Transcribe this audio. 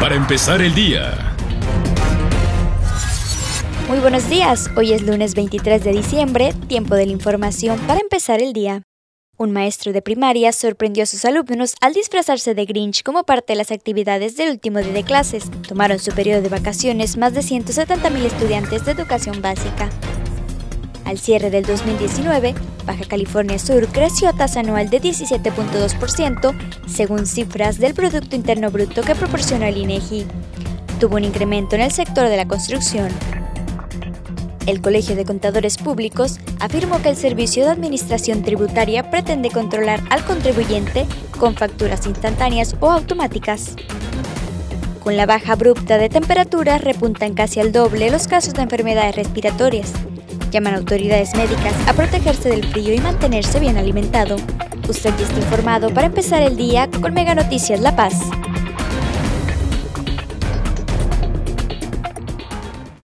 para empezar el día. Muy buenos días, hoy es lunes 23 de diciembre, tiempo de la información para empezar el día. Un maestro de primaria sorprendió a sus alumnos al disfrazarse de Grinch como parte de las actividades del último día de clases. Tomaron su periodo de vacaciones más de 170.000 estudiantes de educación básica. Al cierre del 2019, Baja California Sur creció a tasa anual de 17.2%, según cifras del Producto Interno Bruto que proporcionó el INEGI. Tuvo un incremento en el sector de la construcción. El Colegio de Contadores Públicos afirmó que el Servicio de Administración Tributaria pretende controlar al contribuyente con facturas instantáneas o automáticas. Con la baja abrupta de temperaturas repuntan casi al doble los casos de enfermedades respiratorias. Llaman a autoridades médicas a protegerse del frío y mantenerse bien alimentado. Usted ya está informado para empezar el día con Mega Noticias La Paz.